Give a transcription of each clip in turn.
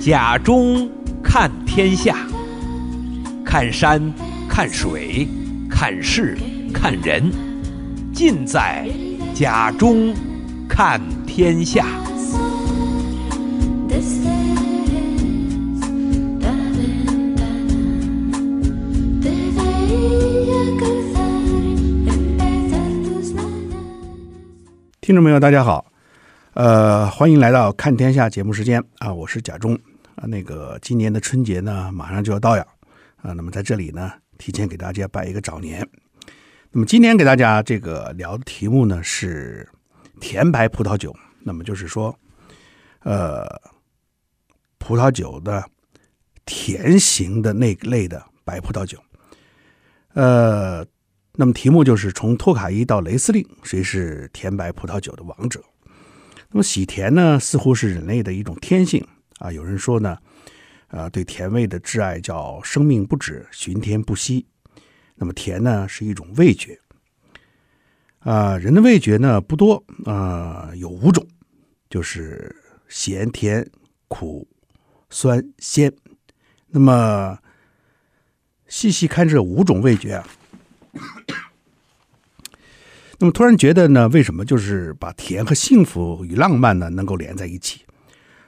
甲中看天下，看山，看水，看事，看人，尽在甲中看天下。听众朋友，大家好，呃，欢迎来到看天下节目时间啊，我是贾中。啊，那个今年的春节呢，马上就要到了啊。那么在这里呢，提前给大家拜一个早年。那么今天给大家这个聊的题目呢是甜白葡萄酒。那么就是说，呃，葡萄酒的甜型的那类的白葡萄酒。呃，那么题目就是从托卡伊到雷司令，谁是甜白葡萄酒的王者？那么喜甜呢，似乎是人类的一种天性。啊，有人说呢，呃，对甜味的挚爱叫生命不止，寻甜不息。那么甜呢，是一种味觉。啊，人的味觉呢不多，啊，有五种，就是咸、甜、苦、酸、鲜。那么细细看这五种味觉啊，那么突然觉得呢，为什么就是把甜和幸福与浪漫呢能够连在一起？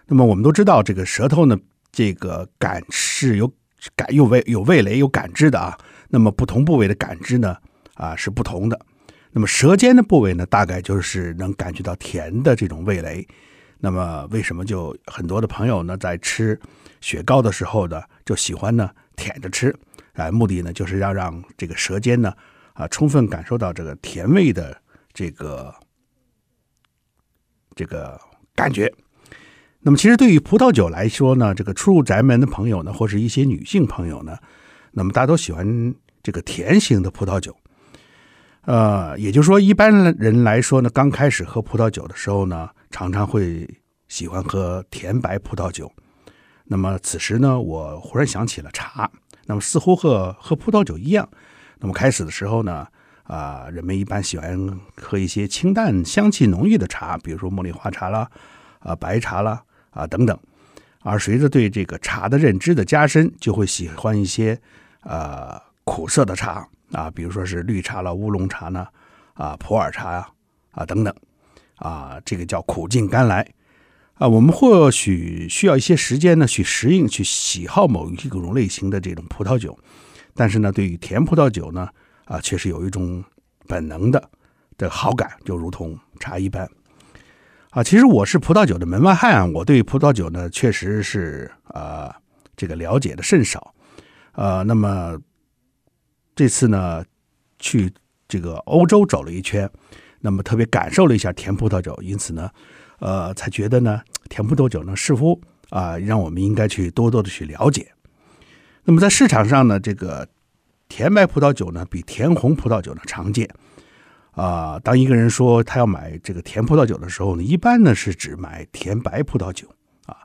那么我们都知道，这个舌头呢，这个感是有感有味有味蕾有感知的啊。那么不同部位的感知呢，啊是不同的。那么舌尖的部位呢，大概就是能感觉到甜的这种味蕾。那么为什么就很多的朋友呢，在吃雪糕的时候呢，就喜欢呢舔着吃？啊，目的呢就是要让这个舌尖呢，啊充分感受到这个甜味的这个这个感觉。那么，其实对于葡萄酒来说呢，这个初入宅门的朋友呢，或是一些女性朋友呢，那么大家都喜欢这个甜型的葡萄酒。呃，也就是说，一般人来说呢，刚开始喝葡萄酒的时候呢，常常会喜欢喝甜白葡萄酒。那么此时呢，我忽然想起了茶。那么似乎和喝葡萄酒一样。那么开始的时候呢，啊、人们一般喜欢喝一些清淡、香气浓郁的茶，比如说茉莉花茶啦，啊、白茶啦。啊，等等，而随着对这个茶的认知的加深，就会喜欢一些呃苦涩的茶啊，比如说是绿茶了、乌龙茶呢，啊普洱茶呀，啊等等，啊这个叫苦尽甘来啊。我们或许需要一些时间呢，去适应、去喜好某一种类型的这种葡萄酒，但是呢，对于甜葡萄酒呢，啊确实有一种本能的的好感，就如同茶一般。啊，其实我是葡萄酒的门外汉，我对葡萄酒呢确实是啊、这个了解的甚少，呃，那么这次呢去这个欧洲走了一圈，那么特别感受了一下甜葡萄酒，因此呢，呃，才觉得呢甜葡萄酒呢似乎啊、让我们应该去多多的去了解。那么在市场上呢，这个甜白葡萄酒呢比甜红葡萄酒呢常见。啊、当一个人说他要买这个甜葡萄酒的时候呢，一般呢是指买甜白葡萄酒啊。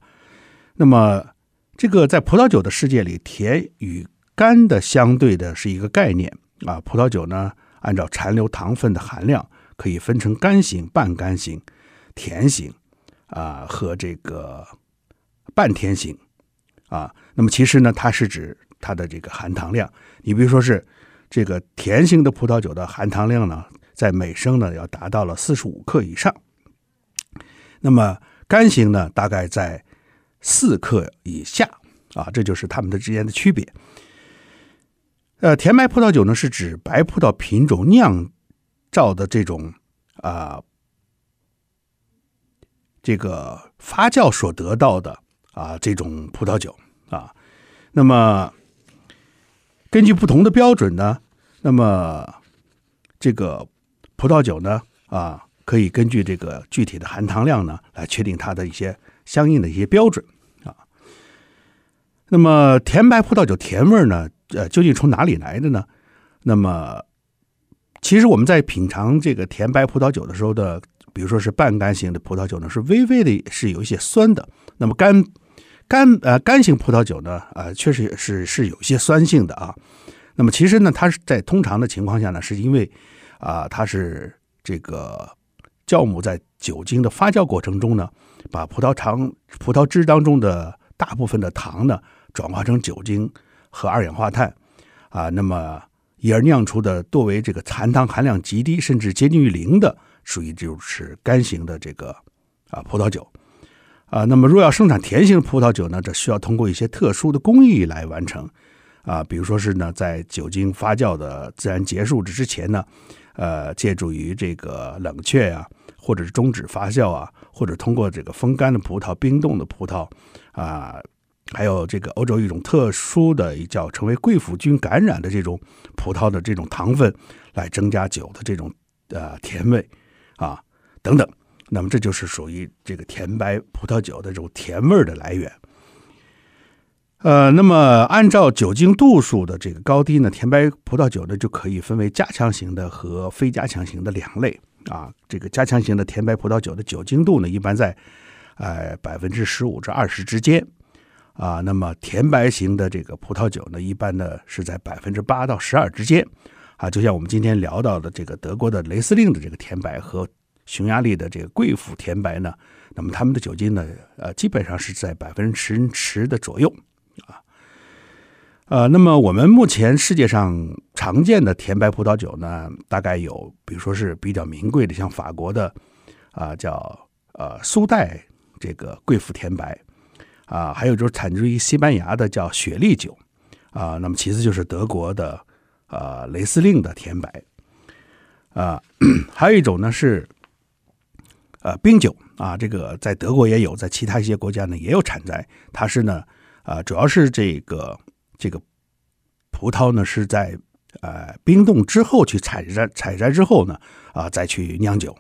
那么，这个在葡萄酒的世界里，甜与甘的相对的是一个概念啊。葡萄酒呢，按照残留糖分的含量，可以分成干型、半干型、甜型啊和这个半甜型啊。那么其实呢，它是指它的这个含糖量。你比如说是这个甜型的葡萄酒的含糖量呢，在每升呢要达到了四十五克以上，那么干型呢大概在四克以下啊，这就是它们的之间的区别。呃，甜白葡萄酒呢是指白葡萄品种酿造的这种啊，这个发酵所得到的啊这种葡萄酒啊，那么根据不同的标准呢，那么这个。葡萄酒呢，啊，可以根据这个具体的含糖量呢，来确定它的一些相应的一些标准啊。那么甜白葡萄酒甜味呢，呃，究竟从哪里来的呢？那么，其实我们在品尝这个甜白葡萄酒的时候的，比如说是半干型的葡萄酒呢，是微微的是有一些酸的。那么干干呃干型葡萄酒呢，呃，确实是是有一些酸性的啊。那么其实呢，它是在通常的情况下呢，是因为啊、它是这个酵母在酒精的发酵过程中呢，把葡萄糖、葡萄汁当中的大部分的糖呢，转化成酒精和二氧化碳啊，那么因而酿出的多为这个残糖含量极低，甚至接近于零的，属于就是干型的这个啊葡萄酒啊。那么若要生产甜型的葡萄酒呢，这需要通过一些特殊的工艺来完成啊，比如说是呢，在酒精发酵的自然结束之前呢，呃，借助于这个冷却啊，或者是终止发酵啊，或者通过这个风干的葡萄、冰冻的葡萄啊。还有这个欧洲一种特殊的叫成为贵腐菌感染的这种葡萄的这种糖分，来增加酒的这种呃甜味啊等等。那么这就是属于这个甜白葡萄酒的这种甜味的来源。呃，那么按照酒精度数的这个高低呢，甜白葡萄酒呢就可以分为加强型的和非加强型的两类啊。这个加强型的甜白葡萄酒的酒精度呢，一般在呃百分之十五至二十之间。啊，那么甜白型的这个葡萄酒呢，一般呢是在百分之八到十二之间，啊，就像我们今天聊到的这个德国的雷司令的这个甜白和匈牙利的这个贵腐甜白呢，那么他们的酒精呢，呃，基本上是在百分之十十的左右，啊，呃，那么我们目前世界上常见的甜白葡萄酒呢，大概有，比如说是比较名贵的，像法国的啊，叫呃苏代这个贵腐甜白。啊，还有就是产自于西班牙的叫雪莉酒，啊，那么其次就是德国的啊雷司令的甜白，啊，还有一种呢是呃冰酒啊，这个在德国也有，在其他一些国家呢也有产在，它是呢啊主要是这个这个葡萄呢是在呃冰冻之后去采摘采摘之后呢啊再去酿酒，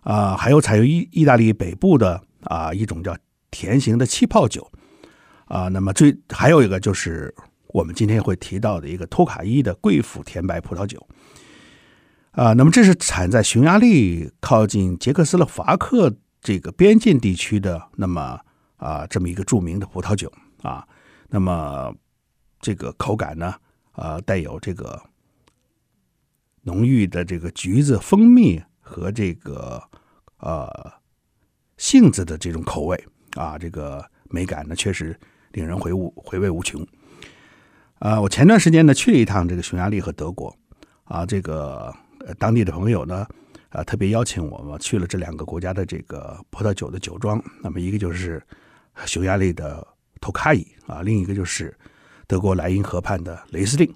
啊，还有采用意意大利北部的啊一种叫。甜型的气泡酒，啊，那么最还有一个就是我们今天会提到的一个托卡伊的贵腐甜白葡萄酒，啊，那么这是产在匈牙利靠近捷克斯洛伐克这个边境地区的，那么啊这么一个著名的葡萄酒啊，那么这个口感呢，啊带有这个浓郁的这个橘子、蜂蜜和这个呃杏子的这种口味。啊，这个美感呢，确实令人回味回味无穷。啊，我前段时间呢去了一趟这个匈牙利和德国，啊，这个当地的朋友呢，啊，特别邀请我们去了这两个国家的这个葡萄酒的酒庄。那么一个就是匈牙利的托卡伊啊，另一个就是德国莱茵河畔的雷司令。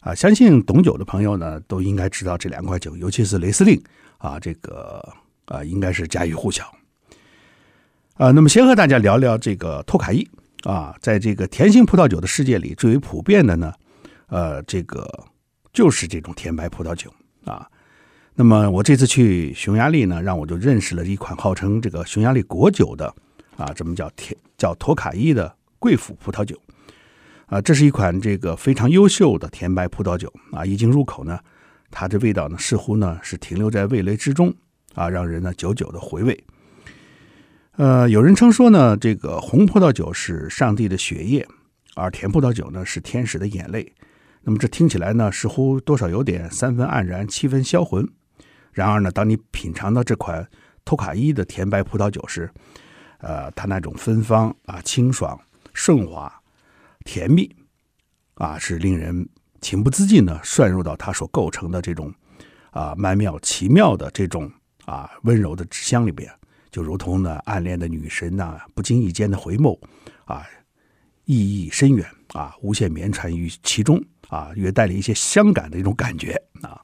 啊，相信懂酒的朋友呢，都应该知道这两款酒，尤其是雷司令啊，这个啊，应该是家喻户晓。啊，那么先和大家聊聊这个托卡伊啊，在这个甜型葡萄酒的世界里，最为普遍的呢，呃，这个就是这种甜白葡萄酒啊。那么我这次去匈牙利呢，让我就认识了一款号称这个匈牙利国酒的啊，这么叫甜叫托卡伊的贵腐葡萄酒啊，这是一款这个非常优秀的甜白葡萄酒啊，一进入口呢，它的味道呢似乎呢是停留在味蕾之中啊，让人呢久久的回味。呃，有人称说呢，这个红葡萄酒是上帝的血液，而甜葡萄酒呢是天使的眼泪。那么这听起来呢，似乎多少有点三分黯然，七分销魂。然而呢，当你品尝到这款托卡伊的甜白葡萄酒时，呃，它那种芬芳啊、清爽、顺滑、甜蜜啊，是令人情不自禁的渗入到它所构成的这种啊曼妙奇妙的这种啊温柔的香里边。就如同呢，暗恋的女神呐、不经意间的回眸，啊，意义深远啊，无限绵缠于其中啊，也带了一些伤感的一种感觉啊。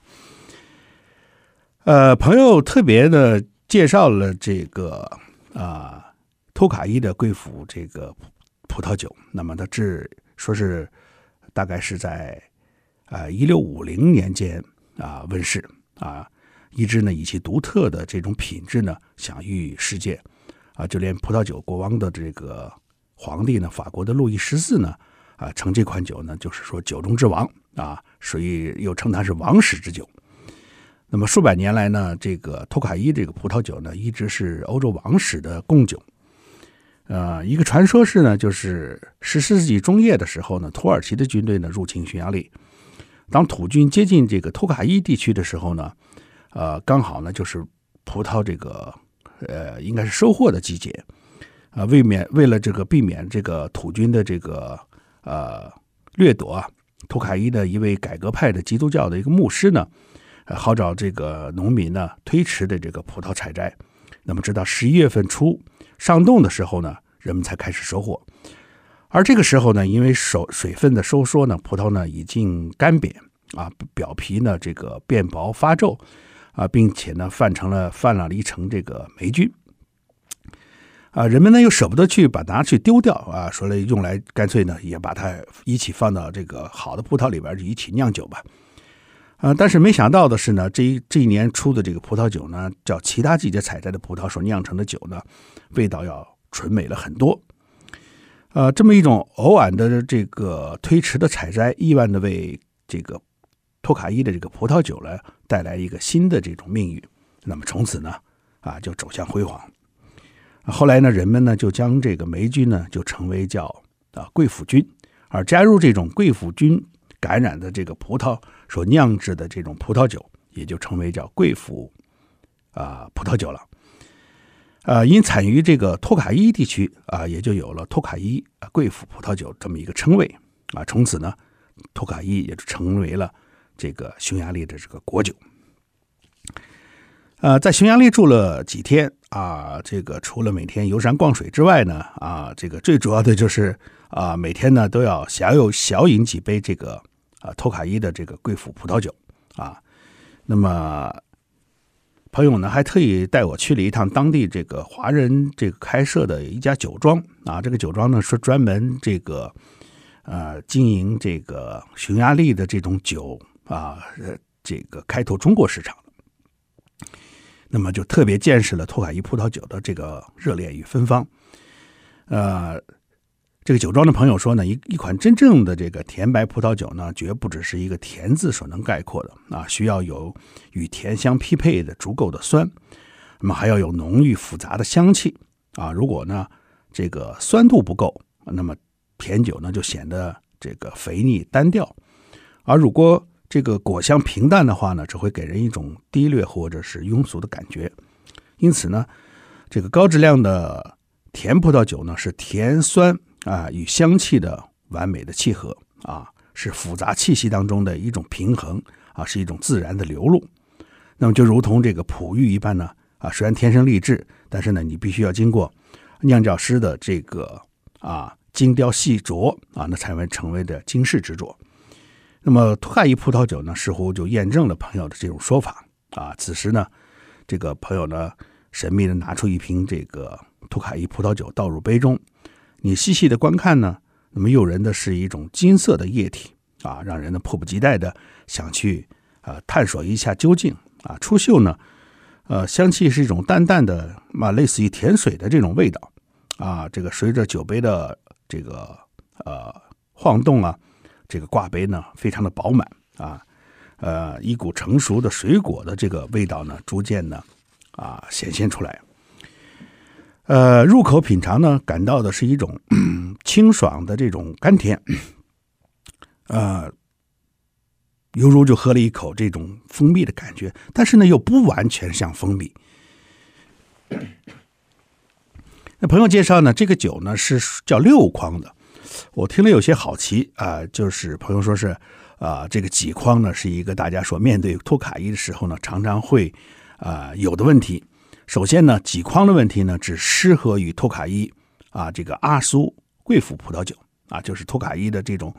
呃，朋友特别的介绍了这个啊，托卡伊的贵腐这个葡萄酒，那么它这说是大概是在啊一六五零年间啊问世啊。一直呢以其独特的这种品质呢享誉世界，啊，就连葡萄酒国王的这个皇帝呢，法国的路易十四呢，啊，称这款酒呢就是说酒中之王啊，所以又称它是王室之酒。那么数百年来呢，这个托卡伊这个葡萄酒呢，一直是欧洲王室的贡酒。呃，一个传说是呢，就是十四世纪中叶的时候呢，土耳其的军队呢入侵匈牙利，当土军接近这个托卡伊地区的时候呢，呃，刚好呢就是葡萄这个呃应该是收获的季节，啊、呃，为免为了这个避免这个土军的这个呃掠夺啊，托卡伊的一位改革派的基督教的一个牧师呢，呃，号召这个农民呢推迟的这个葡萄采摘，那么直到十一月份初上冻的时候呢，人们才开始收获。而这个时候呢，因为水水分的收缩呢，葡萄呢已经干瘪啊，表皮呢这个变薄发皱啊，并且呢泛成了泛了一层这个霉菌啊，人们呢又舍不得去把它拿去丢掉啊，说了用来干脆呢也把它一起放到这个好的葡萄里边一起酿酒吧啊，但是没想到的是呢，这一这一年出的这个葡萄酒呢，叫其他季节采摘的葡萄所酿成的酒呢，味道要醇美了很多。呃，这么一种偶然的这个推迟的采摘，意外的为这个托卡伊的这个葡萄酒呢带来一个新的这种命运。那么从此呢，啊，就走向辉煌。后来呢，人们呢就将这个霉菌呢就称为叫啊贵腐菌，而加入这种贵腐菌感染的这个葡萄所酿制的这种葡萄酒，也就称为叫贵腐啊葡萄酒了。呃，因产于这个托卡伊地区啊，也就有了托卡伊啊贵腐葡萄酒这么一个称谓啊。从此呢，托卡伊也就成为了这个匈牙利的这个国酒。呃，在匈牙利住了几天啊，这个除了每天游山逛水之外呢，啊，这个最主要的就是啊，每天呢都要小有小饮几杯这个啊托卡伊的这个贵腐葡萄酒啊。那么。朋友呢，还特意带我去了一趟当地这个华人这个开设的一家酒庄啊。这个酒庄呢是专门这个呃经营这个匈牙利的这种酒啊，这个开拓中国市场。那么就特别见识了托卡伊葡萄酒的这个热烈与芬芳，呃。这个酒庄的朋友说呢，一一款真正的这个甜白葡萄酒呢，绝不只是一个“甜”字所能概括的啊，需要有与甜相匹配的足够的酸，那么还要有浓郁复杂的香气啊。如果呢这个酸度不够，那么甜酒呢就显得这个肥腻单调；而如果这个果香平淡的话呢，只会给人一种低劣或者是庸俗的感觉。因此呢，这个高质量的甜葡萄酒呢，是甜酸。啊，与香气的完美的契合啊，是复杂气息当中的一种平衡啊，是一种自然的流露。那么就如同这个璞玉一般呢啊，虽然天生丽质，但是呢，你必须要经过酿酒师的这个啊精雕细琢啊，那才能成为的精世之作。那么托卡伊葡萄酒呢，似乎就验证了朋友的这种说法啊。此时呢，这个朋友呢，神秘的拿出一瓶这个托卡伊葡萄酒，倒入杯中。你细细的观看呢，那么诱人的是一种金色的液体啊，让人呢迫不及待的想去呃探索一下究竟啊。出嗅呢，呃，香气是一种淡淡的嘛，类似于甜水的这种味道啊。这个随着酒杯的这个呃晃动啊，这个挂杯呢非常的饱满啊，呃，一股成熟的水果的这个味道呢，逐渐呢啊显现出来。呃，入口品尝呢，感到的是一种 清爽的这种甘甜，呃，犹如就喝了一口这种蜂蜜的感觉，但是呢，又不完全像蜂蜜。那朋友介绍呢，这个酒呢是叫六框的，我听了有些好奇啊、就是朋友说是啊、这个几框呢是一个大家说面对托卡伊的时候呢，常常会啊、有的问题。首先呢，几框的问题呢，只适合于托卡伊啊，这个阿苏贵腐葡萄酒啊，就是托卡伊的这种，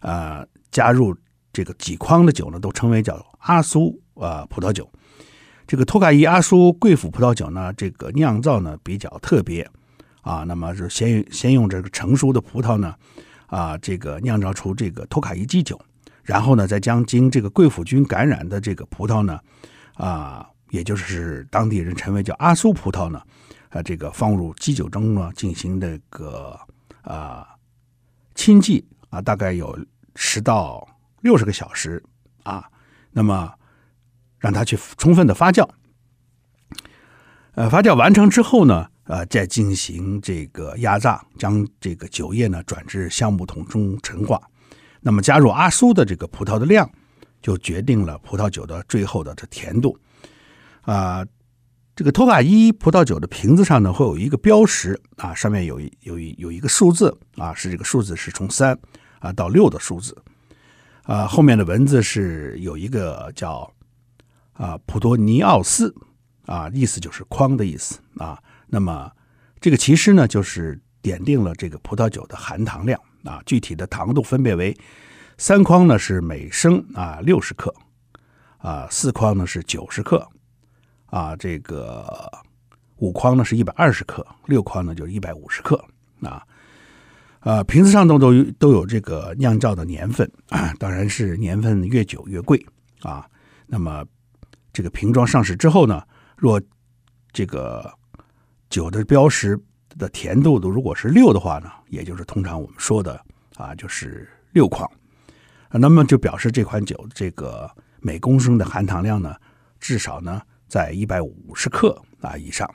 呃，加入这个几框的酒呢，都称为叫阿苏啊葡萄酒。这个托卡伊阿苏贵腐葡萄酒呢，这个酿造呢比较特别啊，那么是先先用这个成熟的葡萄呢啊，这个酿造出这个托卡伊基酒，然后呢，再将经这个贵腐菌感染的这个葡萄呢啊。也就是当地人称为叫阿苏葡萄呢，啊，这个放入基酒中呢，进行这个啊沁渍啊，大概有十到六十个小时啊，那么让它去充分的发酵，呃，发酵完成之后呢，呃，再进行这个压榨，将这个酒液呢转至橡木桶中陈化，那么加入阿苏的这个葡萄的量就决定了葡萄酒的最后的这甜度。啊，这个托卡伊葡萄酒的瓶子上呢，会有一个标识啊，上面有有有一个数字啊，是这个数字是从三啊到六的数字。啊，后面的文字是有一个叫啊普多尼奥斯啊，意思就是框的意思啊。那么这个其实呢，就是点定了这个葡萄酒的含糖量啊，具体的糖度分别为。三框呢是每升啊六十克，啊四框呢是九十克，啊这个五框呢是一百二十克，六框呢就是一百五十克啊，啊瓶子上都都都有这个酿造的年份啊，当然是年份越久越贵啊。那么这个瓶装上市之后呢，若这个酒的标识的甜度度如果是六的话呢，也就是通常我们说的啊就是六矿。那么就表示这款酒这个每公升的含糖量呢，至少呢在一百五十克啊以上。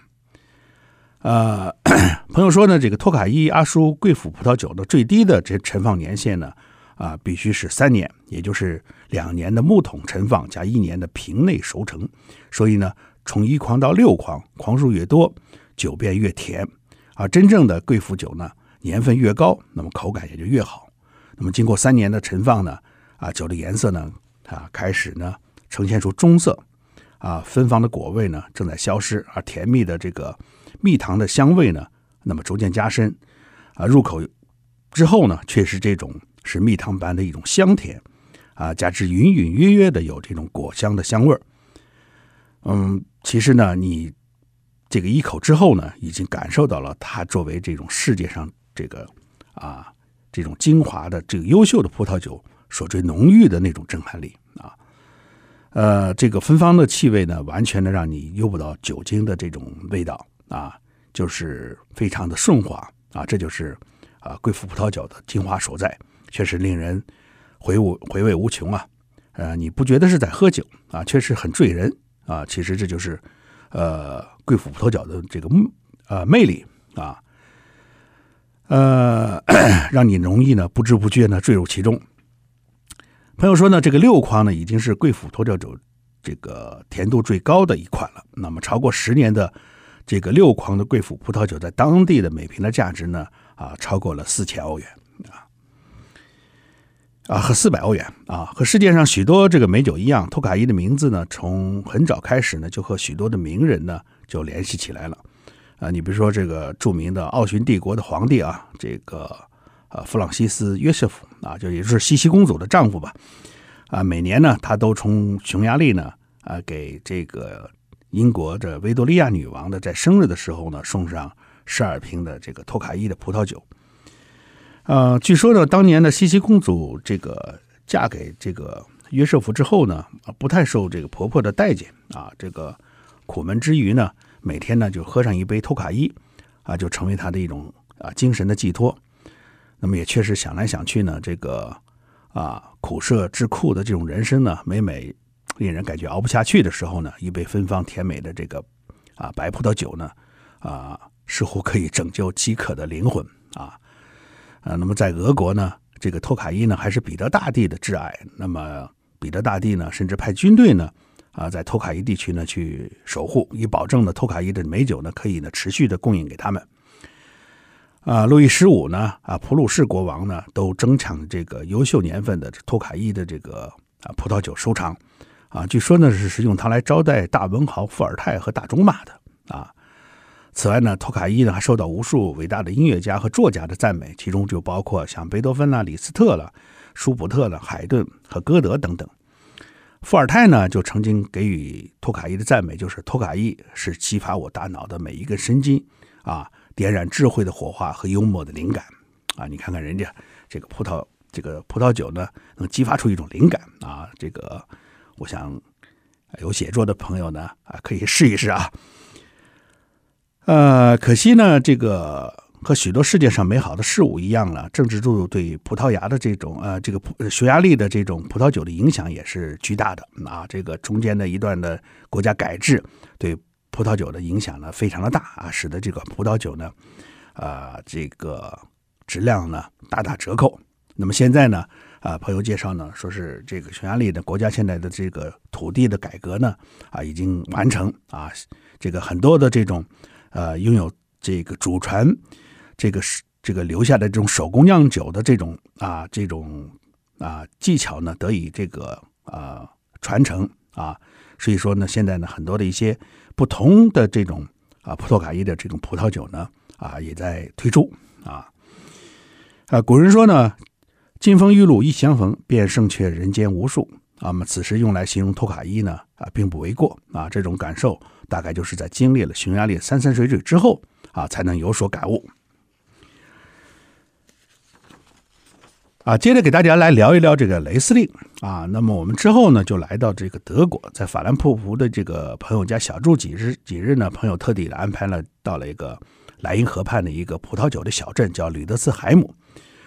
呃，朋友说呢，这个托卡伊阿舒贵腐葡萄酒的最低的这陈放年限呢，啊必须是三年，也就是两年的木桶陈放加一年的瓶内熟成。所以呢，从一筐到六筐，筐数越多，酒变越甜。而真正的贵腐酒呢，年份越高，那么口感也就越好。那么经过三年的陈放呢，啊，酒的颜色呢，啊，开始呢呈现出棕色，啊，芬芳的果味呢正在消失，而甜蜜的这个蜜糖的香味呢，那么逐渐加深，啊，入口之后呢，却是这种是蜜糖般的一种香甜，啊，加之隐隐约约的有这种果香的香味儿，嗯，其实呢，你这个一口之后呢，已经感受到了它作为这种世界上这个啊。这种精华的、这个优秀的葡萄酒所最浓郁的那种震撼力啊，呃，这个芬芳的气味呢，完全的让你嗅不到酒精的这种味道啊，就是非常的顺滑啊，这就是啊贵腐葡萄酒的精华所在，确实令人回味回味无穷啊。呃，你不觉得是在喝酒啊？确实很醉人啊。其实这就是呃贵腐葡萄酒的这个呃魅力啊。呃，让你容易呢不知不觉呢坠入其中。朋友说呢，这个六筐呢已经是贵腐葡萄酒这个甜度最高的一款了。那么超过十年的这个六筐的贵腐葡萄酒，在当地的每瓶的价值呢啊超过了四千欧元啊和四百欧元啊。和世界上许多这个美酒一样，托卡伊的名字呢从很早开始呢就和许多的名人呢就联系起来了。啊，你比如说这个著名的奥匈帝国的皇帝啊，这个呃弗朗西斯约瑟夫啊，就也就是茜茜公主的丈夫吧，啊，每年呢他都从匈牙利呢啊给这个英国的维多利亚女王的在生日的时候呢送上十二瓶的这个托卡伊的葡萄酒。呃，据说呢，当年的茜茜公主这个嫁给这个约瑟夫之后呢，不太受这个婆婆的待见啊，这个苦闷之余呢。每天呢，就喝上一杯托卡伊，啊，就成为他的一种啊精神的寄托。那么也确实想来想去呢，这个啊苦涩之苦的这种人生呢，每每令人感觉熬不下去的时候呢，一杯芬芳甜美的这个啊白葡萄酒呢，啊似乎可以拯救饥渴的灵魂啊。啊，那么在俄国呢，这个托卡伊呢还是彼得大帝的挚爱。那么彼得大帝呢，甚至派军队呢。啊，在托卡伊地区呢，去守护，以保证呢托卡伊的美酒呢可以呢持续的供应给他们。啊，路易十五呢，啊普鲁士国王呢，都争抢这个优秀年份的托卡伊的这个啊葡萄酒收藏。啊，据说呢是是用它来招待大文豪伏尔泰和大仲马的。啊，此外呢，托卡伊呢还受到无数伟大的音乐家和作家的赞美，其中就包括像贝多芬啦、李斯特了、舒伯特了、海顿和歌德等等。伏尔泰呢，就曾经给予托卡伊的赞美，就是托卡伊是激发我大脑的每一根神经啊，点燃智慧的火花和幽默的灵感啊！你看看人家这个葡萄，这个葡萄酒呢，能激发出一种灵感啊！这个，我想有写作的朋友呢啊，可以试一试啊。呃，可惜呢，这个。和许多世界上美好的事物一样了，政治制度对葡萄牙的这种呃，这个匈牙利的这种葡萄酒的影响也是巨大的啊。这个中间的一段的国家改制对葡萄酒的影响呢非常的大啊，使得这个葡萄酒呢，啊、呃，这个质量呢大打折扣。那么现在呢，啊，朋友介绍呢，说是这个匈牙利的国家现在的这个土地的改革呢，啊，已经完成啊，这个很多的这种呃，拥有这个祖传这个是这个留下的这种手工酿酒的这种啊这种啊技巧呢，得以这个啊传承啊，所以说呢，现在呢，很多的一些不同的这种啊波托卡伊的这种葡萄酒呢，啊，也在推出啊，啊，古人说呢。金风玉露一相逢，便胜却人间无数。啊，那么此时用来形容托卡伊呢，啊，并不为过。啊，这种感受大概就是在经历了匈牙利山山水水之后，啊，才能有所感悟。啊，接着给大家来聊一聊这个雷司令。啊，那么我们之后呢，就来到这个德国，在法兰克福的这个朋友家小住几日。几日呢，朋友特地的安排了到了一个莱茵河畔的一个葡萄酒的小镇，叫吕德斯海姆。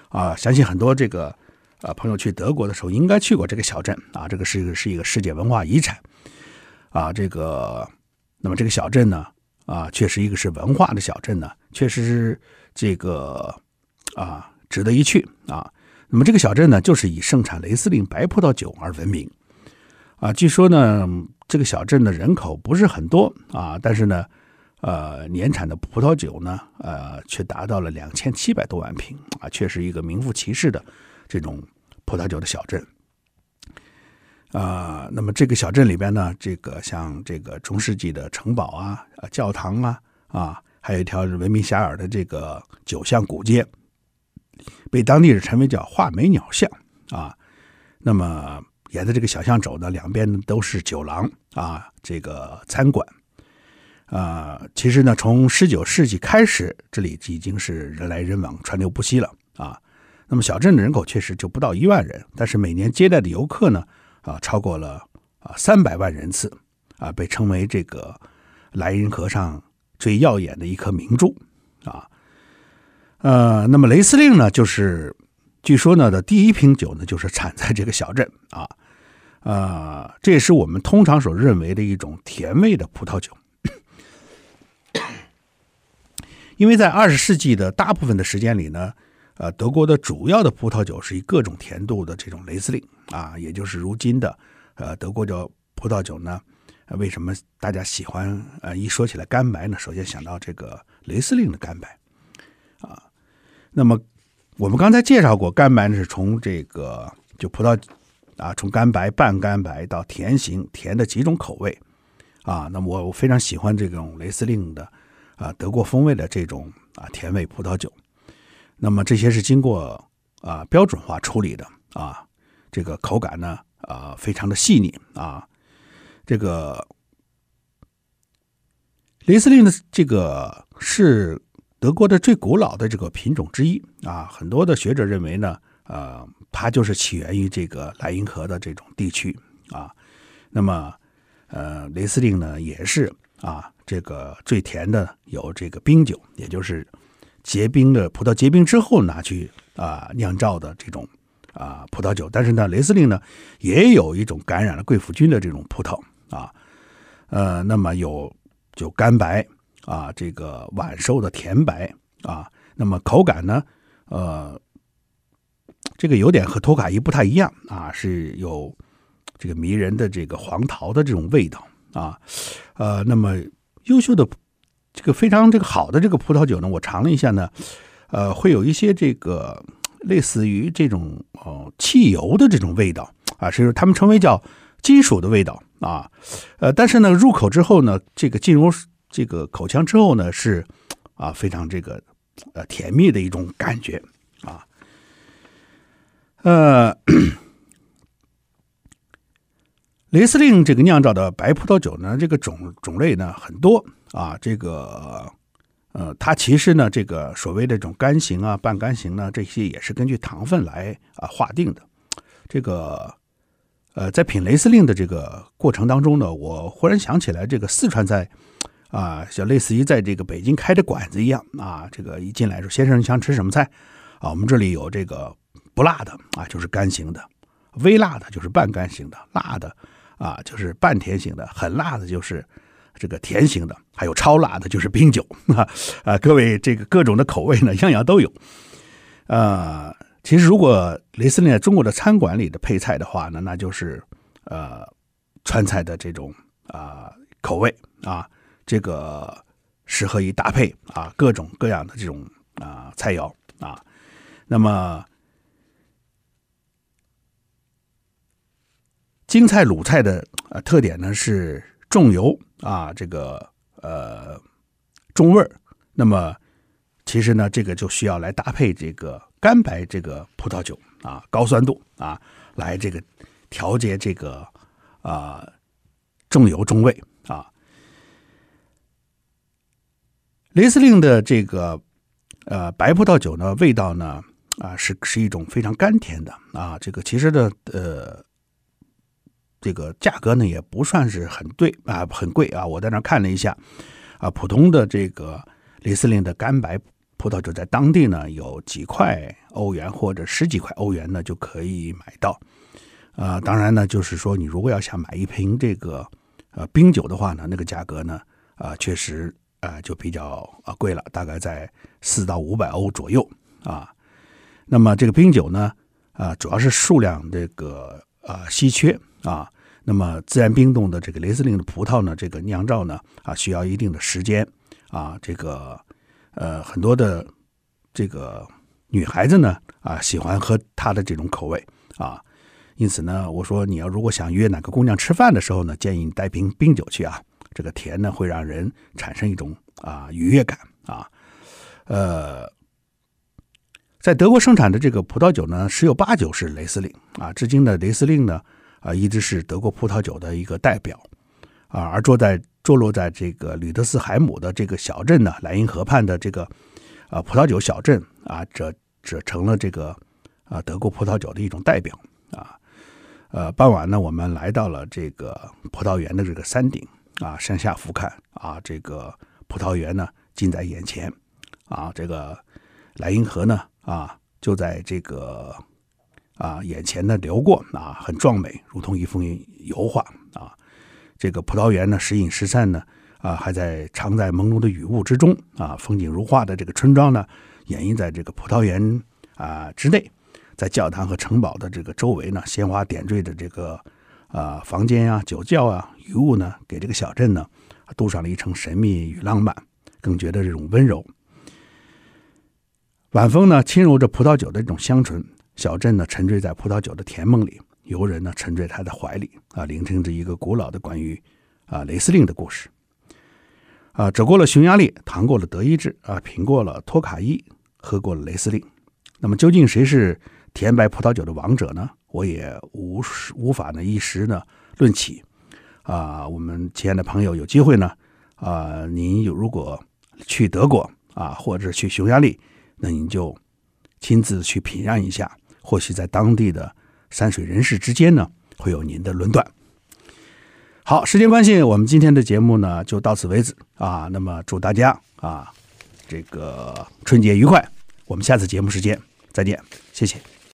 啊，相信很多这个啊朋友去德国的时候应该去过这个小镇啊，这个是一个是一个世界文化遗产啊。这个，那么这个小镇呢啊，确实一个是文化的小镇呢，确实是这个啊值得一去啊。那么这个小镇呢，就是以盛产雷司令白葡萄酒而闻名啊。据说呢，这个小镇的人口不是很多啊，但是呢。呃，年产的葡萄酒呢，呃，却达到了两千七百多万瓶啊，确实一个名副其实的这种葡萄酒的小镇。啊、呃，那么这个小镇里边呢，这个像这个中世纪的城堡啊、教堂啊，啊，还有一条闻名遐迩的这个酒巷古街，被当地人称为叫画眉鸟巷啊。那么沿着这个小巷走呢，两边都是酒廊啊，这个餐馆。啊、呃，其实呢，从十九世纪开始，这里已经是人来人往、川流不息了啊。那么小镇的人口确实就不到一万人，但是每年接待的游客呢，啊，超过了啊三百万人次，啊，被称为这个莱茵河上最耀眼的一颗明珠啊。呃，那么雷司令呢，就是据说呢的第一瓶酒呢，就是产在这个小镇啊，呃，这也是我们通常所认为的一种甜味的葡萄酒。因为在二十世纪的大部分的时间里呢，呃，德国的主要的葡萄酒是以各种甜度的这种雷司令啊，也就是如今的呃德国的葡萄酒呢，为什么大家喜欢呃一说起来干白呢？首先想到这个雷司令的干白啊。那么我们刚才介绍过，干白呢是从这个就葡萄啊，从干白、半干白到甜型，甜的几种口味啊。那么我我非常喜欢这种雷司令的。啊，德国风味的这种啊甜味葡萄酒，那么这些是经过啊标准化处理的啊，这个口感呢啊非常的细腻啊，这个雷司令的这个是德国的最古老的这个品种之一啊，很多的学者认为呢，呃，它就是起源于这个莱茵河的这种地区啊，那么呃，雷司令呢也是啊。这个最甜的有这个冰酒，也就是结冰的葡萄结冰之后拿去啊酿造的这种啊葡萄酒。但是呢，雷司令呢也有一种感染了贵腐菌的这种葡萄啊，呃，那么有就干白啊，这个晚熟的甜白啊，那么口感呢，呃，这个有点和托卡伊不太一样啊，是有这个迷人的这个黄桃的这种味道啊，呃，那么。优秀的这个非常这个好的这个葡萄酒呢，我尝了一下呢，呃，会有一些这个类似于这种哦汽油的这种味道啊，是他们称为叫金属的味道啊，呃，但是呢，入口之后呢，这个进入这个口腔之后呢，是啊非常这个呃甜蜜的一种感觉啊，呃。雷司令这个酿造的白葡萄酒呢，这个种种类呢很多啊，这个呃，它其实呢，这个所谓的这种干型啊、半干型呢，这些也是根据糖分来啊划定的。这个呃，在品雷司令的这个过程当中呢，我忽然想起来，这个四川在啊，像类似于在这个北京开的馆子一样啊，这个一进来说，先生你想吃什么菜啊？我们这里有这个不辣的啊，就是干型的；微辣的，就是半干型的；辣的。啊，就是半甜型的，很辣的，就是这个甜型的，还有超辣的，就是冰酒 啊啊！各位，这个各种的口味呢，样样都有。呃，其实如果雷司令在中国的餐馆里的配菜的话呢，那就是呃川菜的这种啊、口味啊，这个适合于搭配啊各种各样的这种啊、菜肴啊。那么京菜鲁菜的呃特点呢是重油啊，这个呃重味儿。那么其实呢，这个就需要来搭配这个干白这个葡萄酒啊，高酸度啊，来这个调节这个啊重油重味啊。雷司令的这个呃白葡萄酒呢，味道呢啊是是一种非常甘甜的啊。这个其实的呃这个价格呢也不算是很对啊，很贵啊。我在那看了一下啊，普通的这个雷司令的干白。葡萄酒在当地呢，有几块欧元或者十几块欧元呢就可以买到，啊、当然呢，就是说你如果要想买一瓶这个呃冰酒的话呢，那个价格呢，啊、确实啊、就比较啊贵了，大概在四到五百欧左右啊。那么这个冰酒呢，啊、主要是数量这个啊、稀缺啊。那么自然冰冻的这个雷司令的葡萄呢，这个酿造呢啊需要一定的时间啊，这个。呃，很多的这个女孩子呢，啊，喜欢喝它的这种口味啊，因此呢，我说你要如果想约哪个姑娘吃饭的时候呢，建议你带瓶冰酒去啊，这个甜呢会让人产生一种啊愉悦感啊。呃，在德国生产的这个葡萄酒呢，十有八九是雷司令啊，至今的雷司令呢啊一直是德国葡萄酒的一个代表啊，而坐在。坐落在这个吕德斯海姆的这个小镇呢，莱茵河畔的这个啊葡萄酒小镇啊，这这成了这个啊德国葡萄酒的一种代表啊。呃，傍晚呢，我们来到了这个葡萄园的这个山顶啊，向下俯瞰啊，这个葡萄园呢近在眼前啊，这个莱茵河呢啊就在这个啊眼前呢流过啊，很壮美，如同一幅油画啊。这个葡萄园呢，时隐时散呢，啊，还在藏在朦胧的雨雾之中啊，风景如画的这个村庄呢，掩映在这个葡萄园啊之内，在教堂和城堡的这个周围呢，鲜花点缀的这个啊房间呀、酒窖啊，雨雾呢，给这个小镇呢，镀上了一层神秘与浪漫，更觉得这种温柔。晚风呢，轻柔着葡萄酒的这种香醇，小镇呢，沉醉在葡萄酒的甜梦里。游人呢，沉醉他的怀里啊，聆听着一个古老的关于啊雷司令的故事啊，走过了匈牙利，尝过了德意志啊，品过了托卡伊，喝过了雷司令。那么究竟谁是甜白葡萄酒的王者呢？我也无无法呢一时呢论起啊。我们亲爱的朋友有机会呢啊，您有如果去德国啊，或者去匈牙利，那您就亲自去品尝一下，或许在当地的。山水人士之间呢，会有您的论断。好，时间关系，我们今天的节目呢就到此为止啊。那么祝大家啊，这个春节愉快。我们下次节目时间再见，谢谢。